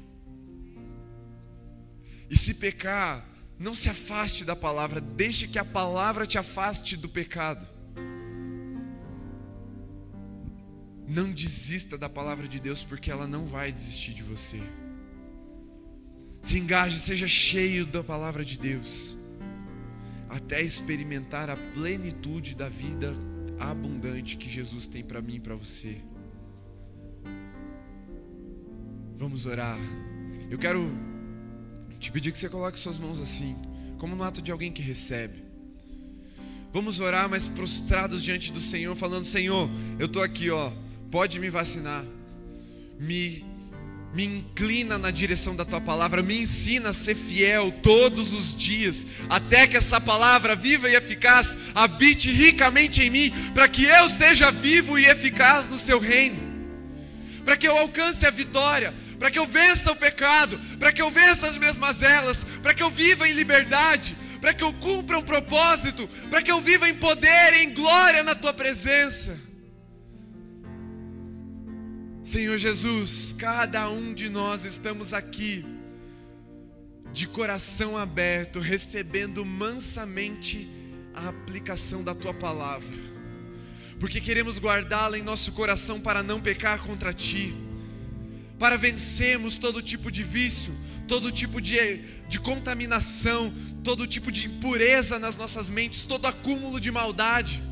E se pecar, não se afaste da palavra, deixe que a palavra te afaste do pecado. Não desista da palavra de Deus, porque ela não vai desistir de você. Se engaje, seja cheio da palavra de Deus, até experimentar a plenitude da vida abundante que Jesus tem para mim e para você. Vamos orar. Eu quero te pedir que você coloque suas mãos assim, como no ato de alguém que recebe. Vamos orar, mas prostrados diante do Senhor, falando: Senhor, eu estou aqui, ó, pode me vacinar, me me inclina na direção da tua palavra, me ensina a ser fiel todos os dias, até que essa palavra viva e eficaz habite ricamente em mim, para que eu seja vivo e eficaz no seu reino, para que eu alcance a vitória, para que eu vença o pecado, para que eu vença as minhas mazelas, para que eu viva em liberdade, para que eu cumpra um propósito, para que eu viva em poder, em glória na tua presença. Senhor Jesus, cada um de nós estamos aqui, de coração aberto, recebendo mansamente a aplicação da tua palavra, porque queremos guardá-la em nosso coração para não pecar contra ti, para vencermos todo tipo de vício, todo tipo de, de contaminação, todo tipo de impureza nas nossas mentes, todo acúmulo de maldade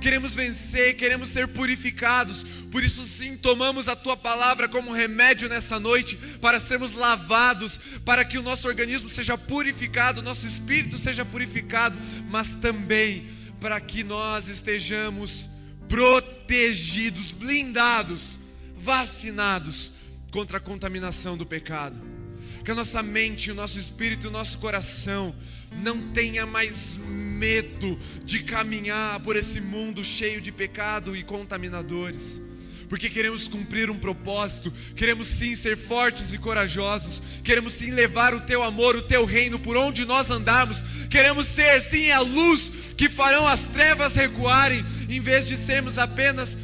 queremos vencer, queremos ser purificados. Por isso, sim, tomamos a tua palavra como remédio nessa noite, para sermos lavados, para que o nosso organismo seja purificado, nosso espírito seja purificado, mas também para que nós estejamos protegidos, blindados, vacinados contra a contaminação do pecado. Que a nossa mente, o nosso espírito e o nosso coração não tenha mais medo de caminhar por esse mundo cheio de pecado e contaminadores. Porque queremos cumprir um propósito, queremos sim ser fortes e corajosos, queremos sim levar o teu amor, o teu reino por onde nós andarmos, queremos ser sim a luz que farão as trevas recuarem, em vez de sermos apenas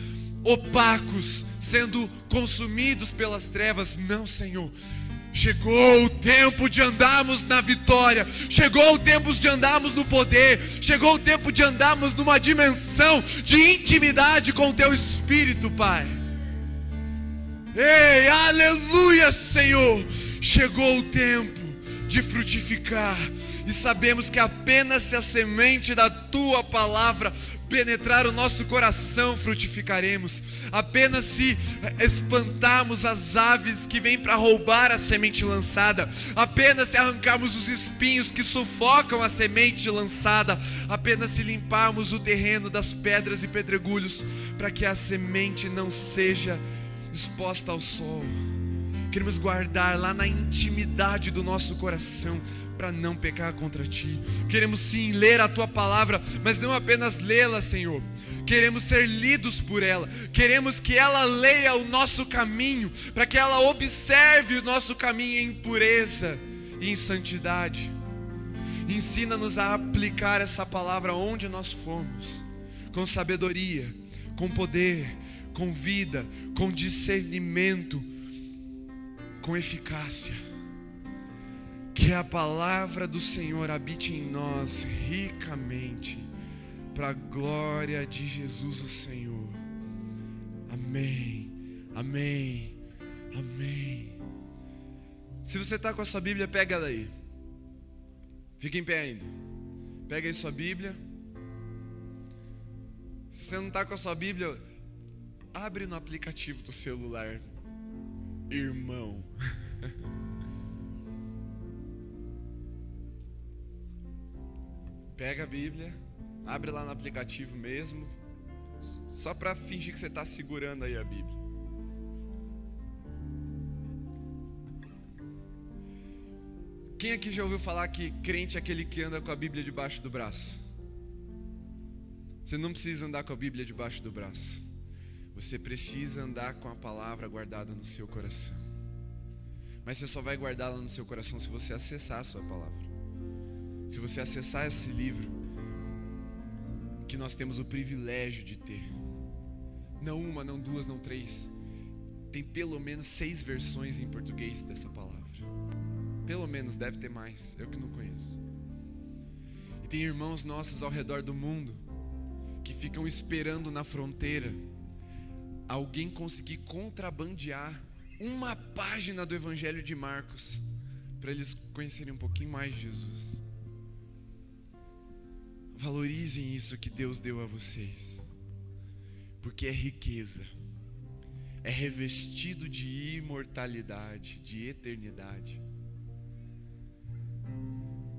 opacos, sendo consumidos pelas trevas. Não, Senhor, Chegou o tempo de andarmos na vitória, chegou o tempo de andarmos no poder, chegou o tempo de andarmos numa dimensão de intimidade com o teu Espírito, Pai. Ei, aleluia, Senhor! Chegou o tempo de frutificar, e sabemos que apenas se a semente da tua palavra penetrar o nosso coração, frutificaremos. Apenas se espantarmos as aves que vêm para roubar a semente lançada, apenas se arrancarmos os espinhos que sufocam a semente lançada, apenas se limparmos o terreno das pedras e pedregulhos, para que a semente não seja exposta ao sol. Queremos guardar lá na intimidade do nosso coração para não pecar contra ti. Queremos sim ler a tua palavra, mas não apenas lê-la, Senhor. Queremos ser lidos por ela. Queremos que ela leia o nosso caminho, para que ela observe o nosso caminho em pureza e em santidade. Ensina-nos a aplicar essa palavra onde nós formos, com sabedoria, com poder, com vida, com discernimento, com eficácia que a palavra do Senhor habite em nós ricamente, para a glória de Jesus o Senhor. Amém, amém, amém. Se você está com a sua Bíblia, pega ela aí. Fica em pé ainda. Pega aí sua Bíblia. Se você não está com a sua Bíblia, abre no aplicativo do celular, irmão. Pega a Bíblia, abre lá no aplicativo mesmo, só para fingir que você está segurando aí a Bíblia. Quem aqui já ouviu falar que crente é aquele que anda com a Bíblia debaixo do braço? Você não precisa andar com a Bíblia debaixo do braço. Você precisa andar com a palavra guardada no seu coração. Mas você só vai guardá-la no seu coração se você acessar a sua palavra. Se você acessar esse livro que nós temos o privilégio de ter. Não uma, não duas, não três. Tem pelo menos seis versões em português dessa palavra. Pelo menos deve ter mais, eu que não conheço. E tem irmãos nossos ao redor do mundo que ficam esperando na fronteira alguém conseguir contrabandear uma página do Evangelho de Marcos para eles conhecerem um pouquinho mais de Jesus. Valorizem isso que Deus deu a vocês, porque é riqueza, é revestido de imortalidade, de eternidade,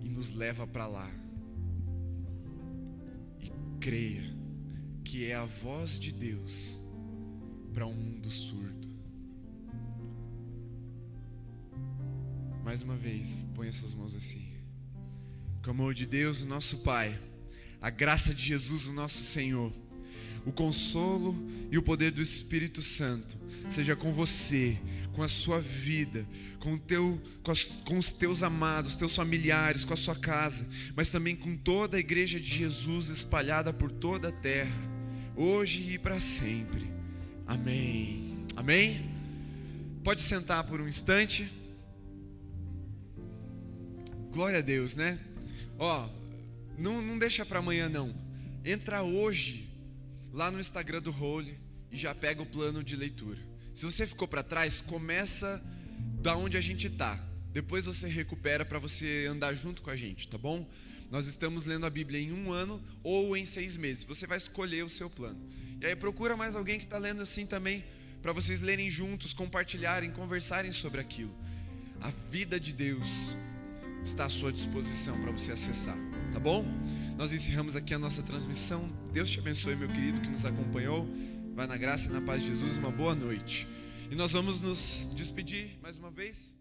e nos leva para lá. E creia que é a voz de Deus para um mundo surdo. Mais uma vez, ponha suas mãos assim. Com amor de Deus, nosso Pai, a graça de Jesus, o nosso Senhor, o consolo e o poder do Espírito Santo, seja com você, com a sua vida, com, teu, com, as, com os teus amados, teus familiares, com a sua casa, mas também com toda a igreja de Jesus espalhada por toda a terra, hoje e para sempre. Amém. Amém? Pode sentar por um instante. Glória a Deus, né? Ó, não, não deixa para amanhã não. Entra hoje lá no Instagram do Holy e já pega o plano de leitura. Se você ficou para trás, começa da onde a gente tá. Depois você recupera para você andar junto com a gente, tá bom? Nós estamos lendo a Bíblia em um ano ou em seis meses. Você vai escolher o seu plano. E aí procura mais alguém que está lendo assim também, para vocês lerem juntos, compartilharem, conversarem sobre aquilo. A vida de Deus está à sua disposição para você acessar, tá bom? Nós encerramos aqui a nossa transmissão. Deus te abençoe, meu querido, que nos acompanhou. Vai na graça e na paz de Jesus. Uma boa noite. E nós vamos nos despedir mais uma vez.